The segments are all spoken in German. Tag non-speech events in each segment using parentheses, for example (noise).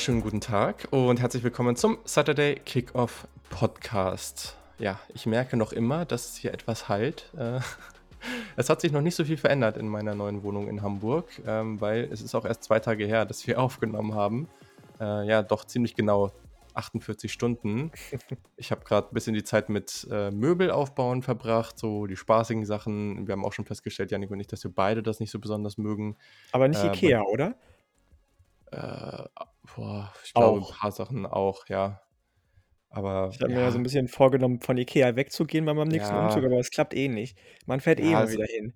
Wunderschönen guten Tag und herzlich willkommen zum Saturday Kickoff Podcast. Ja, ich merke noch immer, dass hier etwas halt. Äh, (laughs) es hat sich noch nicht so viel verändert in meiner neuen Wohnung in Hamburg, ähm, weil es ist auch erst zwei Tage her, dass wir (laughs) aufgenommen haben. Äh, ja, doch ziemlich genau 48 Stunden. Ich habe gerade ein bisschen die Zeit mit äh, Möbel aufbauen verbracht, so die spaßigen Sachen. Wir haben auch schon festgestellt, Janik und ich, dass wir beide das nicht so besonders mögen. Aber nicht Äh, Ikea, oder? Äh, boah, ich glaube, ein paar Sachen auch, ja. Aber Ich habe mir ja so ein ja, bisschen vorgenommen, von Ikea wegzugehen bei meinem nächsten Umzug, ja, aber es klappt eh nicht. Man fährt eh ja, immer es, wieder hin.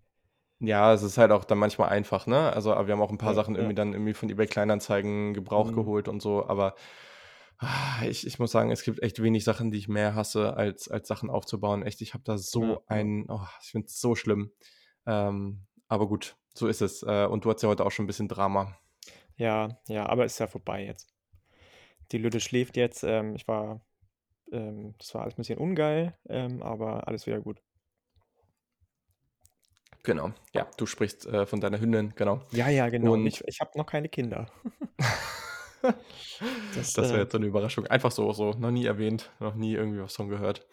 ja, es ist halt auch dann manchmal einfach, ne? Also, wir haben auch ein paar Ja, Sachen ja. irgendwie dann irgendwie von eBay Kleinanzeigen Gebrauch Mhm. geholt und so. Aber ah, ich, ich muss sagen, es gibt echt wenig Sachen, die ich mehr hasse, als, als Sachen aufzubauen. Echt, ich habe da Ja, so ja. ein, oh, ich finde es so schlimm. Ähm, aber gut, so ist es. Äh, und du hattest ja heute auch schon ein bisschen Drama. Ja, ja, aber ist ja vorbei jetzt. Die Lütte schläft jetzt. Ähm, ich war, ähm, das war alles ein bisschen ungeil, ähm, aber alles wieder gut. Genau. Ja, du sprichst äh, von deiner Hündin, genau. Ja, ja, genau. Und Ich, ich habe noch keine Kinder. (laughs) (laughs) Das, Das wäre äh, jetzt so 'ne Überraschung. Einfach so so, noch nie erwähnt, noch nie irgendwie was von gehört.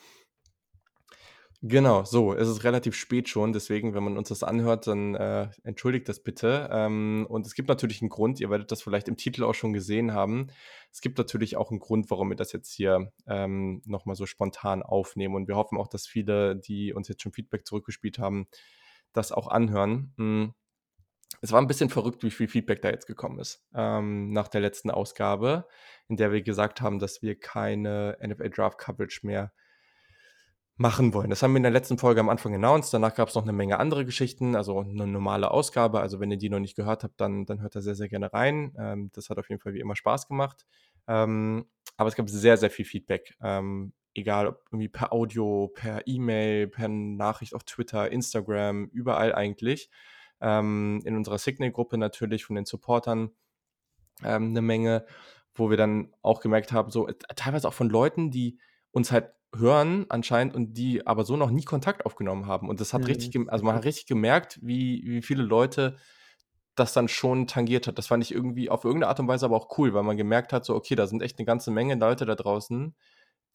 Genau, so, es ist relativ spät schon, deswegen, wenn man uns das anhört, dann, äh, entschuldigt das bitte. Ähm, und es gibt natürlich 'n Grund, ihr werdet das vielleicht im Titel auch schon gesehen haben. Es gibt natürlich auch 'n Grund, warum wir das jetzt hier, ähm, noch mal so spontan aufnehmen. Und wir hoffen auch, dass viele, die uns jetzt schon Feedback zurückgespielt haben, das auch anhören. Hm, es war 'n bisschen verrückt, wie viel Feedback da jetzt gekommen ist, ähm, nach der letzten Ausgabe, in der wir gesagt haben, dass wir keine NFL Draft Coverage mehr machen wollen. Das haben wir in der letzten Folge am Anfang announced. Danach gab's noch 'ne Menge andere Geschichten, also 'ne normale Ausgabe. Also, wenn ihr die noch nicht gehört habt, dann dann hört da sehr, sehr gerne rein. Ähm, das hat auf jeden Fall wie immer Spaß gemacht. Ähm, aber es gab sehr, sehr viel Feedback, ähm, egal ob irgendwie per Audio, per E-Mail, per Nachricht auf Twitter, Instagram, überall eigentlich. Ähm, in unserer Signal-Gruppe natürlich von den Supportern, ähm, 'ne Menge, wo wir dann auch gemerkt haben, so, äh, teilweise auch von Leuten, die uns halt hören anscheinend und die aber so noch nie Kontakt aufgenommen haben. Und das hat richtig mhm, gem also, man hat richtig gemerkt, wie wie viele Leute das dann schon tangiert hat. Das fand ich irgendwie auf irgendeine Art und Weise aber auch cool, weil man gemerkt hat, so, okay, da sind echt 'ne ganze Menge Leute da draußen,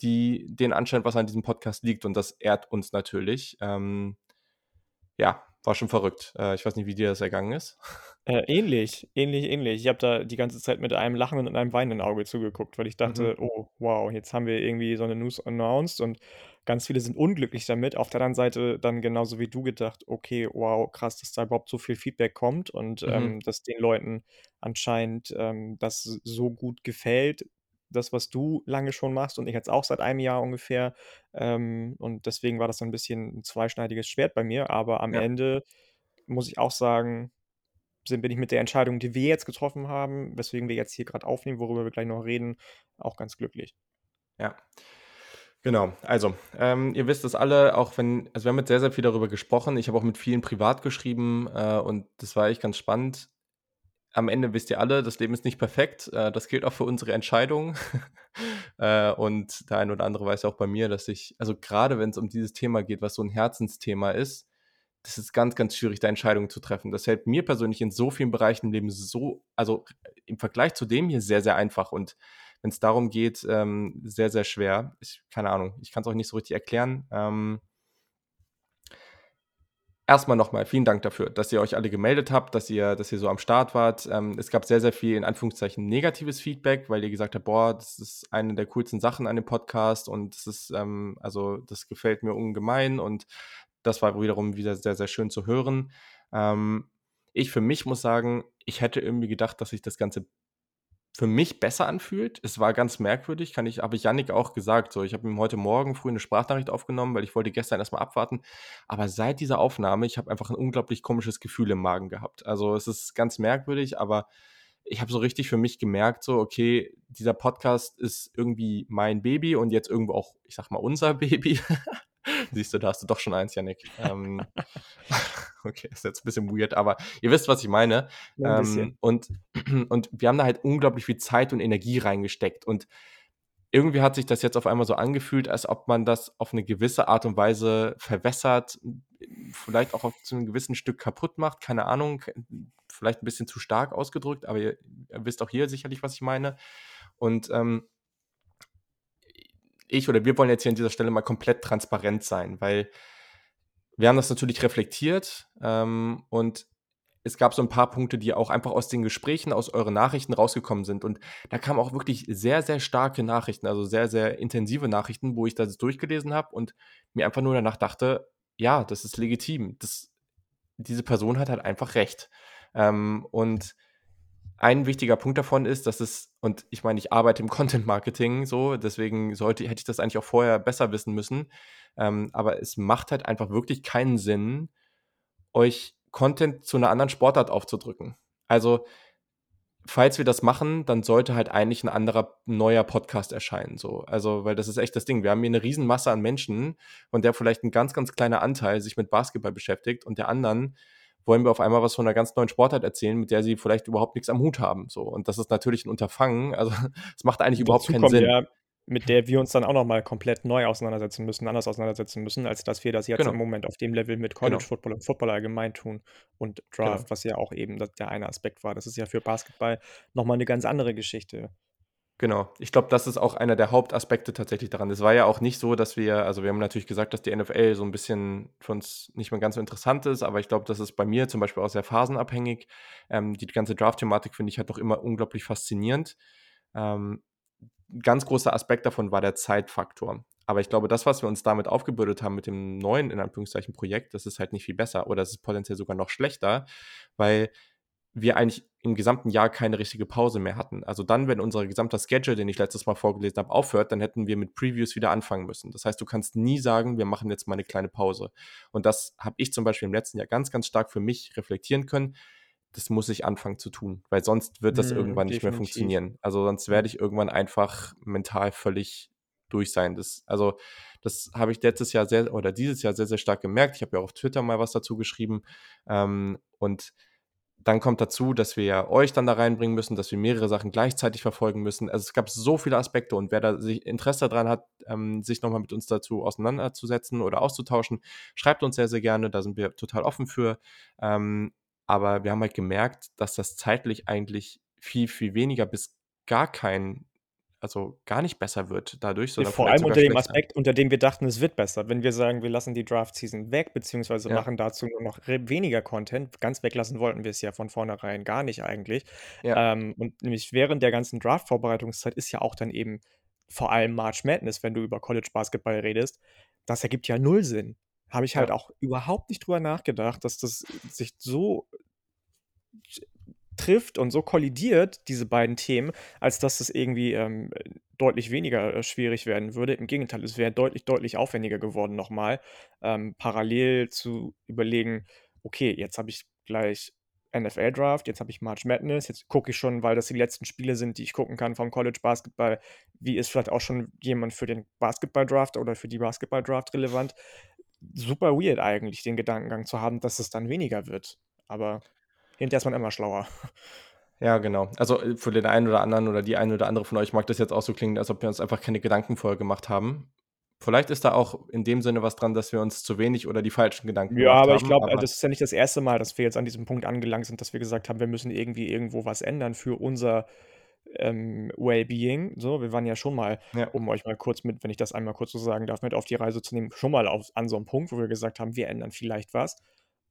die denen anscheinend was an diesem Podcast liegt und das ehrt uns natürlich. Ähm, ja, war schon verrückt. Äh, ich weiß nicht, wie dir das ergangen ist. Äh, ähnlich, ähnlich, ähnlich. Ich habe da die ganze Zeit mit einem lachenden und einem weinenden Auge zugeguckt, weil ich Mhm. dachte: „Oh, wow, jetzt haben wir irgendwie so 'ne News announced und ganz viele sind unglücklich damit.“ Auf der anderen Seite dann genauso wie du gedacht: „Okay, wow, krass, dass da überhaupt so viel Feedback kommt und, Mhm. ähm, dass den Leuten anscheinend, ähm, das so gut gefällt, das, was du lange schon machst und ich jetzt auch seit einem Jahr ungefähr.“ Ähm, und deswegen war das so 'n bisschen 'n zweischneidiges Schwert bei mir, aber am Ja. Ende muss ich auch sagen sind bin ich mit der Entscheidung, die wir jetzt getroffen haben, weswegen wir jetzt hier grad aufnehmen, worüber wir gleich noch reden, auch ganz glücklich. Ja. Genau. Also, ähm, ihr wisst es alle, auch wenn also, wir haben jetzt sehr, sehr viel darüber gesprochen. Ich habe auch mit vielen privat geschrieben, äh, und das war echt ganz spannend. Am Ende wisst ihr alle, das Leben ist nicht perfekt. Äh, das gilt auch für unsere Entscheidungen. (laughs) Äh, und der eine oder andere weiß ja auch bei mir, dass ich also, grade wenn's um dieses Thema geht, was so 'n Herzensthema ist, das ist ganz, ganz schwierig, da Entscheidungen zu treffen. Das fällt mir persönlich in so vielen Bereichen im Leben so also, im Vergleich zu dem hier sehr, sehr einfach und wenn's darum geht, ähm, sehr, sehr schwer. Ich keine Ahnung, ich kann's auch nicht so richtig erklären. Ähm erst mal noch mal vielen Dank dafür, dass ihr euch alle gemeldet habt, dass ihr dass ihr so am Start wart. Ähm, es gab sehr, sehr viel in Anführungszeichen negatives Feedback, weil ihr gesagt habt: „Boah, das ist eine der coolsten Sachen an dem Podcast und das ist, ähm also, das gefällt mir ungemein.“ Und das war wiederum wieder sehr, sehr schön zu hören. Ähm, ich für mich muss sagen, ich hätte irgendwie gedacht, dass sich das Ganze für mich besser anfühlt. Es war ganz merkwürdig, kann ich habe ich Jannik auch gesagt, so. Ich habe ihm heute Morgen früh 'ne Sprachnachricht aufgenommen, weil ich wollte gestern erst mal abwarten. Aber seit dieser Aufnahme ich habe einfach 'n unglaublich komisches Gefühl im Magen gehabt. Also, es ist ganz merkwürdig, aber ich habe so richtig für mich gemerkt, so: „Okay, dieser Podcast ist irgendwie mein Baby und jetzt irgendwo auch, ich sage mal, unser (laughs) Baby.“ Siehst du, da hast du doch schon eins, Jannik. Ähm, (laughs) okay, (laughs) ist jetzt 'n bisschen weird, aber ihr wisst, was ich meine. Bisschen. Ähm, und (clears throat) und wir haben da halt unglaublich viel Zeit und Energie reingesteckt und irgendwie hat sich das jetzt auf einmal so angefühlt, als ob man das auf eine gewisse Art und Weise verwässert, vielleicht auch auf zu einem gewissen Stück kaputt macht, keine Ahnung, vielleicht ein bisschen zu stark ausgedrückt, aber ihr, ihr wisst auch hier sicherlich, was ich meine. Und ähm, ich oder wir wollen jetzt hier an dieser Stelle mal komplett transparent sein, weil wir haben das natürlich reflektiert ähm, und es gab so ein paar Punkte, die auch einfach aus den Gesprächen, aus euren Nachrichten rausgekommen sind. Und da kamen auch wirklich sehr, sehr starke Nachrichten, also sehr, sehr intensive Nachrichten, wo ich das durchgelesen habe und mir einfach nur danach dachte, ja, das ist legitim. Das, diese Person hat halt einfach recht. Ähm, und ein wichtiger Punkt davon ist, dass es, und ich meine, ich arbeite im (laughs) Content Marketing so, deswegen sollte, hätte ich das eigentlich auch vorher besser wissen müssen. Ähm, aber es macht halt einfach wirklich keinen Sinn, euch Content zu einer anderen Sportart aufzudrücken. Also, falls wir das machen, dann sollte halt eigentlich ein anderer neuer Podcast erscheinen. So. Also, weil das ist echt das Ding. Wir haben hier eine Riesenmasse an Menschen, von der vielleicht ein ganz, ganz kleiner Anteil sich mit Basketball beschäftigt und der anderen wollen wir auf einmal was von einer ganz neuen Sportart erzählen, mit der sie vielleicht überhaupt nichts am Hut haben. So. Und das ist natürlich ein Unterfangen. Also (laughs) es macht eigentlich überhaupt keinen Sinn. Ja, mit der wir uns dann auch nochmal komplett neu auseinandersetzen müssen, anders auseinandersetzen müssen, als dass wir das jetzt genau. im Moment auf dem Level mit College genau. Football und Football allgemein tun und Draft, genau. was ja auch eben der eine Aspekt war. Das ist ja für Basketball nochmal eine ganz andere Geschichte. Genau. Ich glaube, das ist auch einer der Hauptaspekte tatsächlich daran. Es war ja auch nicht so, dass wir, also wir haben natürlich gesagt, dass die NFL so ein bisschen für uns nicht mehr ganz so interessant ist, aber ich glaube, das ist bei mir zum Beispiel auch sehr phasenabhängig. Ähm, die ganze Draft-Thematik finde ich halt doch immer unglaublich faszinierend. Ähm, ganz großer Aspekt davon war der Zeitfaktor. Aber ich glaube, das, was wir uns damit aufgebürdet haben mit dem neuen, in Anführungszeichen, Projekt, das ist halt nicht viel besser oder es ist potenziell sogar noch schlechter, weil wir eigentlich im gesamten Jahr keine richtige Pause mehr hatten. Also dann, wenn unser gesamter Schedule, den ich letztes Mal vorgelesen habe, aufhört, dann hätten wir mit Previews wieder anfangen müssen. Das heißt, du kannst nie sagen, wir machen jetzt mal eine kleine Pause. Und das habe ich zum Beispiel im letzten Jahr ganz, ganz stark für mich reflektieren können. Das muss ich anfangen zu tun, weil sonst wird das mm, irgendwann nicht mehr funktionieren. Also sonst werde ich irgendwann einfach mental völlig durch sein. Das, also das habe ich letztes Jahr sehr oder dieses Jahr sehr, sehr stark gemerkt. Ich habe ja auf Twitter mal was dazu geschrieben. Ähm, und dann kommt dazu, dass wir ja euch dann da reinbringen müssen, dass wir mehrere Sachen gleichzeitig verfolgen müssen. Also es gab so viele Aspekte und wer da sich Interesse daran hat, ähm, sich nochmal mit uns dazu auseinanderzusetzen oder auszutauschen, schreibt uns sehr, sehr gerne. Da sind wir total offen für. Ähm, aber wir haben halt gemerkt, dass das zeitlich eigentlich viel, viel weniger bis gar kein also gar nicht besser wird dadurch, sondern Vor allem unter dem Aspekt, unter dem wir dachten, es wird besser. Wenn wir sagen, wir lassen die Draft-Season weg, beziehungsweise ja. machen dazu nur noch weniger Content, ganz weglassen wollten wir es ja von vornherein gar nicht eigentlich. Ja. Ähm, und nämlich während der ganzen Draft-Vorbereitungszeit ist ja auch dann eben vor allem March Madness, wenn du über College Basketball redest. Das ergibt ja null Sinn. Habe ich halt ja. auch überhaupt nicht drüber nachgedacht, dass das sich so trifft und so kollidiert, diese beiden Themen, als dass es irgendwie ähm, deutlich weniger äh, schwierig werden würde. Im Gegenteil, es wäre deutlich, deutlich aufwendiger geworden, nochmal ähm, parallel zu überlegen, okay, jetzt habe ich gleich NFL Draft, jetzt habe ich March Madness, jetzt gucke ich schon, weil das die letzten Spiele sind, die ich gucken kann vom College Basketball, wie ist vielleicht auch schon jemand für den Basketball Draft oder für die Basketball Draft relevant. Super weird eigentlich, den Gedankengang zu haben, dass es dann weniger wird. Aber hinterher ist man immer schlauer. Ja, genau. Also äh, für den einen oder anderen oder die eine oder andere von euch mag das jetzt auch so klingen, als ob wir uns einfach keine Gedanken vorher gemacht haben. Vielleicht ist da auch in dem Sinne was dran, dass wir uns zu wenig oder die falschen Gedanken ja, gemacht haben. Ja, aber ich glaube, das ist ja nicht das erste Mal, dass wir jetzt an diesem Punkt angelangt sind, dass wir gesagt haben, wir müssen irgendwie irgendwo was ändern für unser ähm, Wellbeing. So, wir waren ja schon mal, ja. um euch mal kurz mit, wenn ich das einmal kurz so sagen darf, mit auf die Reise zu nehmen, schon mal auf, an so einem Punkt, wo wir gesagt haben, wir ändern vielleicht was.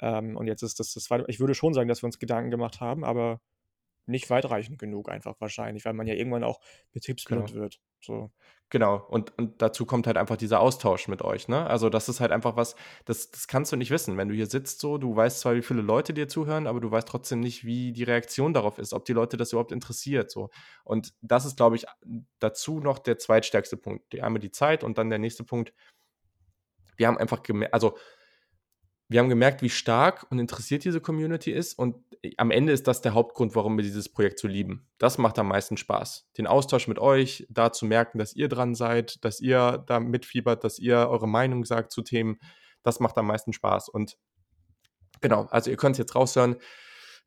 Ähm, und jetzt ist das das zweite. Ich würde schon sagen, dass wir uns Gedanken gemacht haben, aber nicht weitreichend genug einfach wahrscheinlich, weil man ja irgendwann auch betriebsblind genau. wird. So. Genau, und, und dazu kommt halt einfach dieser Austausch mit euch, ne? Also das ist halt einfach was, das, das kannst du nicht wissen. Wenn du hier sitzt so, du weißt zwar, wie viele Leute dir zuhören, aber du weißt trotzdem nicht, wie die Reaktion darauf ist, ob die Leute das überhaupt interessiert. So. Und das ist, glaube ich, dazu noch der zweitstärkste Punkt. Die, einmal die Zeit und dann der nächste Punkt. Wir haben einfach gemerkt, also wir haben gemerkt, wie stark und interessiert diese Community ist. Und äh, am Ende ist das der Hauptgrund, warum wir dieses Projekt so lieben. Das macht am meisten Spaß. Den Austausch mit euch, da zu merken, dass ihr dran seid, dass ihr da mitfiebert, dass ihr eure Meinung sagt zu Themen, das macht am meisten Spaß. Und genau, also ihr könnt es jetzt raushören.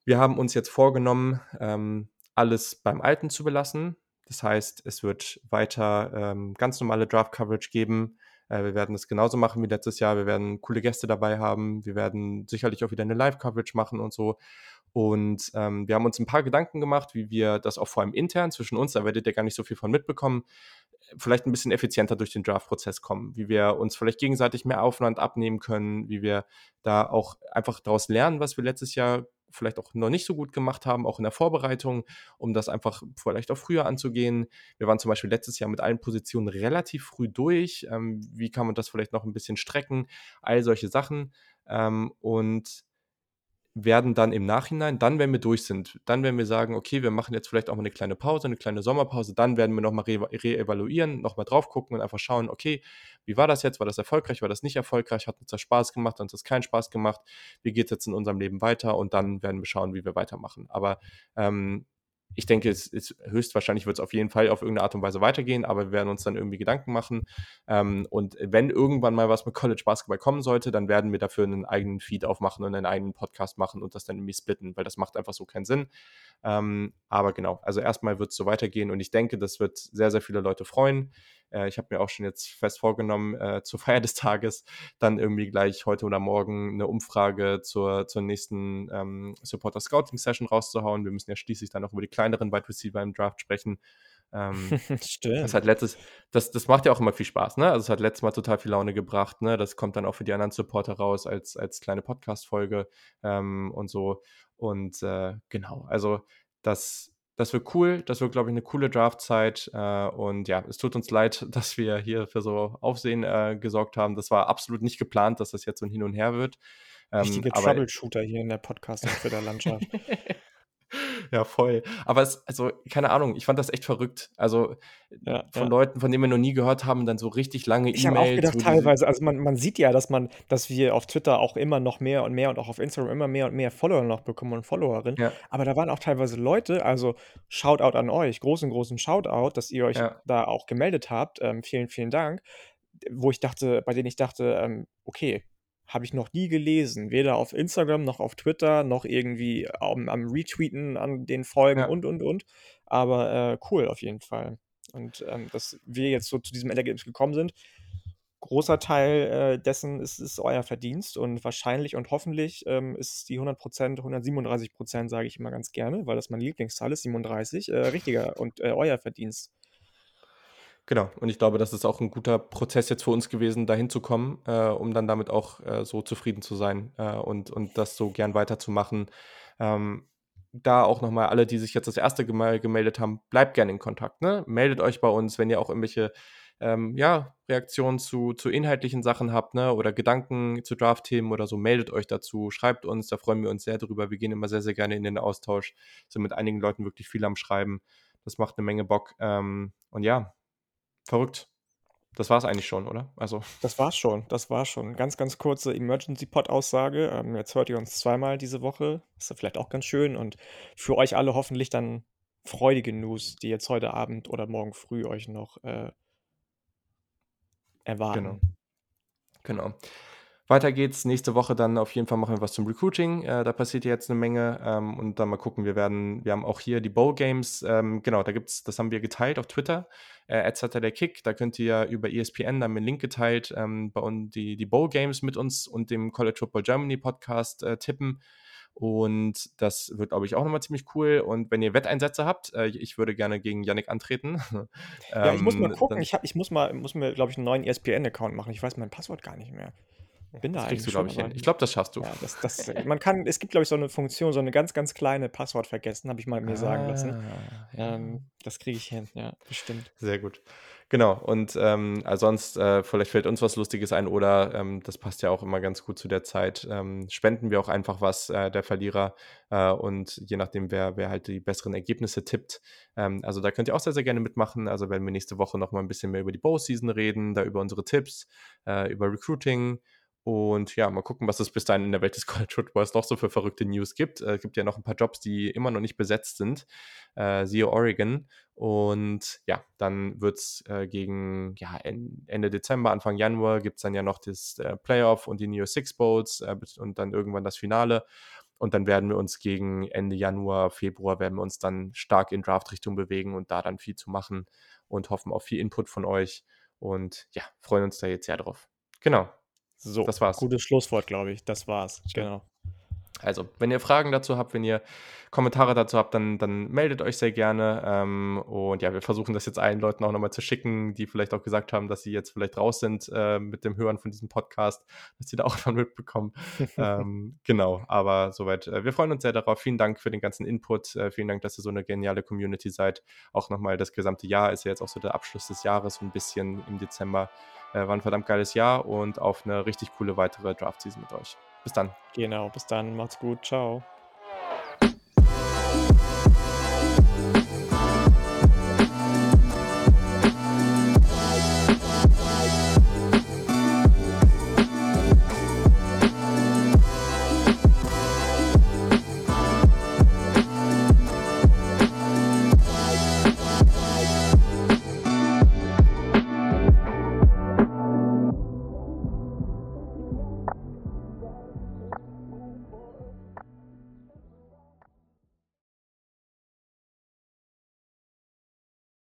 Wir haben uns jetzt vorgenommen, ähm, alles beim Alten zu belassen. Das heißt, es wird weiter ähm, ganz normale Draft-Coverage geben. Äh, wir werden es genauso machen wie letztes Jahr. Wir werden coole Gäste dabei haben. Wir werden sicherlich auch wieder eine Live-Coverage machen und so. Und ähm, wir haben uns ein paar Gedanken gemacht, wie wir das auch vor allem intern zwischen uns, da werdet ihr gar nicht so viel von mitbekommen, vielleicht ein bisschen effizienter durch den Draft-Prozess kommen, wie wir uns vielleicht gegenseitig mehr Aufwand abnehmen können, wie wir da auch einfach daraus lernen, was wir letztes Jahr vielleicht auch noch nicht so gut gemacht haben, auch in der Vorbereitung, um das einfach vielleicht auch früher anzugehen. Wir waren zum Beispiel letztes Jahr mit allen Positionen relativ früh durch. Ähm, wie kann man das vielleicht noch ein bisschen strecken? All solche Sachen. Ähm, und werden dann im Nachhinein, dann, wenn wir durch sind, dann, wenn wir sagen, okay, wir machen jetzt vielleicht auch mal eine kleine Pause, eine kleine Sommerpause, dann werden wir nochmal re-evaluieren, re nochmal drauf gucken und einfach schauen, okay, wie war das jetzt? War das erfolgreich? War das nicht erfolgreich? Hat uns das Spaß gemacht? Hat uns das keinen Spaß gemacht? Wie geht es jetzt in unserem Leben weiter? Und dann werden wir schauen, wie wir weitermachen. Aber ähm, ich denke, es ist höchstwahrscheinlich wird es auf jeden Fall auf irgendeine Art und Weise weitergehen, aber wir werden uns dann irgendwie Gedanken machen. Ähm, und wenn irgendwann mal was mit College Basketball kommen sollte, dann werden wir dafür einen eigenen Feed aufmachen und einen eigenen Podcast machen und das dann irgendwie splitten, weil das macht einfach so keinen Sinn. Ähm, aber genau, also erstmal wird es so weitergehen und ich denke, das wird sehr, sehr viele Leute freuen. Äh, ich habe mir auch schon jetzt fest vorgenommen, äh, zur (laughs) Feier des Tages dann irgendwie gleich heute oder morgen eine Umfrage zur, zur nächsten ähm, Supporter Scouting Session rauszuhauen. Wir müssen ja schließlich dann auch über die kleineren Wide Receiver im Draft sprechen. Ähm, (laughs) Stimmt. Das hat letztes, das, das macht ja auch immer viel Spaß, ne? Also es hat letztes Mal total viel Laune gebracht, ne? Das kommt dann auch für die anderen Supporter raus als, als kleine Podcast-Folge ähm, und so. Und äh, genau, also das, das wird cool, das wird, glaube ich, eine coole Draftzeit. Äh, und ja, es tut uns leid, (laughs) dass wir hier für so Aufsehen äh, gesorgt haben. Das war absolut nicht geplant, dass das jetzt so ein Hin und Her wird. Ähm, Richtige Troubleshooter hier in der Podcast- und der Landschaft. (laughs) (laughs) Ja, voll. Aber es, also, keine Ahnung, ich fand das echt verrückt. Also ja, von ja. Leuten, von denen wir noch nie gehört haben, dann so richtig lange E-Mails. Ich habe auch gedacht, teilweise, also man, man sieht ja, dass man, dass wir auf Twitter auch immer noch mehr und mehr und auch auf Instagram immer mehr und mehr Follower noch bekommen und Followerinnen. Ja. Aber da waren auch teilweise Leute, also Shoutout an euch, großen, großen Shoutout, dass ihr euch da auch gemeldet habt. Ähm, vielen, vielen Dank. Wo ich dachte, bei denen ich dachte, ähm, okay, habe ich noch nie gelesen. Weder auf Instagram noch auf Twitter, noch irgendwie am, am Retweeten an den Folgen ja. und, und, und. Aber äh, cool auf jeden Fall. Und ähm, dass wir jetzt so zu diesem Ergebnis gekommen sind, großer Teil äh, dessen ist, ist, euer Verdienst und wahrscheinlich und hoffentlich ähm, ist die 100%, 137% sage ich immer ganz gerne, weil das meine Lieblingszahl ist, 37, äh, richtiger und äh, euer Verdienst. Genau, und ich glaube, das ist auch ein guter Prozess jetzt für uns gewesen, dahin zu kommen, äh, um dann damit auch äh, so zufrieden zu sein äh, und, und das so gern weiterzumachen. Ähm, da auch nochmal alle, die sich jetzt das erste Mal gemeldet haben, bleibt gerne in Kontakt. Ne? Meldet euch bei uns, wenn ihr auch irgendwelche ähm, ja, Reaktionen zu, zu inhaltlichen Sachen habt ne? oder Gedanken zu Draft-Themen oder so, meldet euch dazu, schreibt uns, da freuen wir uns sehr drüber. Wir gehen immer sehr, sehr gerne in den Austausch, sind mit einigen Leuten wirklich viel am Schreiben. Das macht eine Menge Bock. Ähm, und ja, Verrückt. Das war es eigentlich schon, oder? Also. (laughs) Das war's schon, das war schon. Ganz, ganz kurze Emergency-Pod-Aussage. Ähm, jetzt hört ihr uns zweimal diese Woche. Ist ja vielleicht auch ganz schön. Und für euch alle hoffentlich dann freudige News, die jetzt heute Abend oder morgen früh euch noch äh, erwarten. Genau. Genau. Weiter geht's. Nächste Woche dann auf jeden Fall machen wir was zum Recruiting. Äh, da passiert jetzt eine Menge. Ähm, und dann mal gucken. Wir werden, wir haben auch hier die Bowl Games. Ähm, genau, da gibt's, das haben wir geteilt auf Twitter. Äh, der Kick. Da könnt ihr über ESPN, da haben wir einen Link geteilt, ähm, bei uns die, die Bowl Games mit uns und dem College Football Germany Podcast äh, tippen. Und das wird, glaube ich, auch nochmal ziemlich cool. Und wenn ihr Wetteinsätze habt, äh, ich würde gerne gegen Yannick antreten. (laughs) ja, ich muss mal ähm, gucken. Ich, hab, ich muss mal, muss mir, glaube ich, einen neuen ESPN-Account machen. Ich weiß mein Passwort gar nicht mehr. Bin da das kriegst du, glaube ich, hin. Ich glaube, das schaffst du. Ja, das, das, (laughs) man kann, es gibt, glaube ich, so eine Funktion, so eine ganz, ganz kleine Passwort vergessen, habe ich mal mir sagen lassen. Ah, ja. Ähm, das kriege ich hin, ja, bestimmt. Sehr gut. Genau, und ähm, also sonst, äh, vielleicht fällt uns was Lustiges ein oder ähm, das passt ja auch immer ganz gut zu der Zeit. Ähm, spenden wir auch einfach was äh, der Verlierer äh, und je nachdem, wer, wer halt die besseren Ergebnisse tippt. Ähm, also da könnt ihr auch sehr, sehr gerne mitmachen. Also werden wir nächste Woche nochmal ein bisschen mehr über die Bow-Season reden, da über unsere Tipps, äh, über Recruiting. Und ja, mal gucken, was es bis dahin in der Welt des (laughs) College Footballs noch so für verrückte News gibt. Es äh, gibt ja noch ein paar Jobs, die immer noch nicht besetzt sind. Äh, siehe Oregon. Und ja, dann wird es äh, gegen ja, Ende Dezember, Anfang Januar gibt es dann ja noch das äh, Playoff und die Neo Six Bowls äh, und dann irgendwann das Finale. Und dann werden wir uns gegen Ende Januar, Februar werden wir uns dann stark in Draft-Richtung bewegen und da dann viel zu machen und hoffen auf viel Input von euch. Und ja, freuen uns da jetzt sehr drauf. Genau. So, das war's. Gutes Schlusswort, glaube ich. Das war's. Genau. Also, wenn ihr Fragen dazu habt, wenn ihr Kommentare dazu habt, dann, dann meldet euch sehr gerne. Ähm, und ja, wir versuchen das jetzt allen Leuten auch nochmal zu schicken, die vielleicht auch gesagt haben, dass sie jetzt vielleicht raus sind äh, mit dem Hören von diesem Podcast, dass sie da (laughs) auch von mitbekommen. (laughs) ähm, genau, aber soweit. Äh, wir freuen uns sehr darauf. Vielen Dank für den ganzen Input. Äh, vielen Dank, dass ihr so eine geniale Community seid. Auch nochmal das gesamte Jahr ist ja jetzt auch so der Abschluss des Jahres, so ein bisschen im Dezember. Äh, war ein verdammt geiles Jahr und auf eine richtig coole weitere Draft-Season mit euch. Bis dann. Genau, bis dann. Macht's gut. Ciao.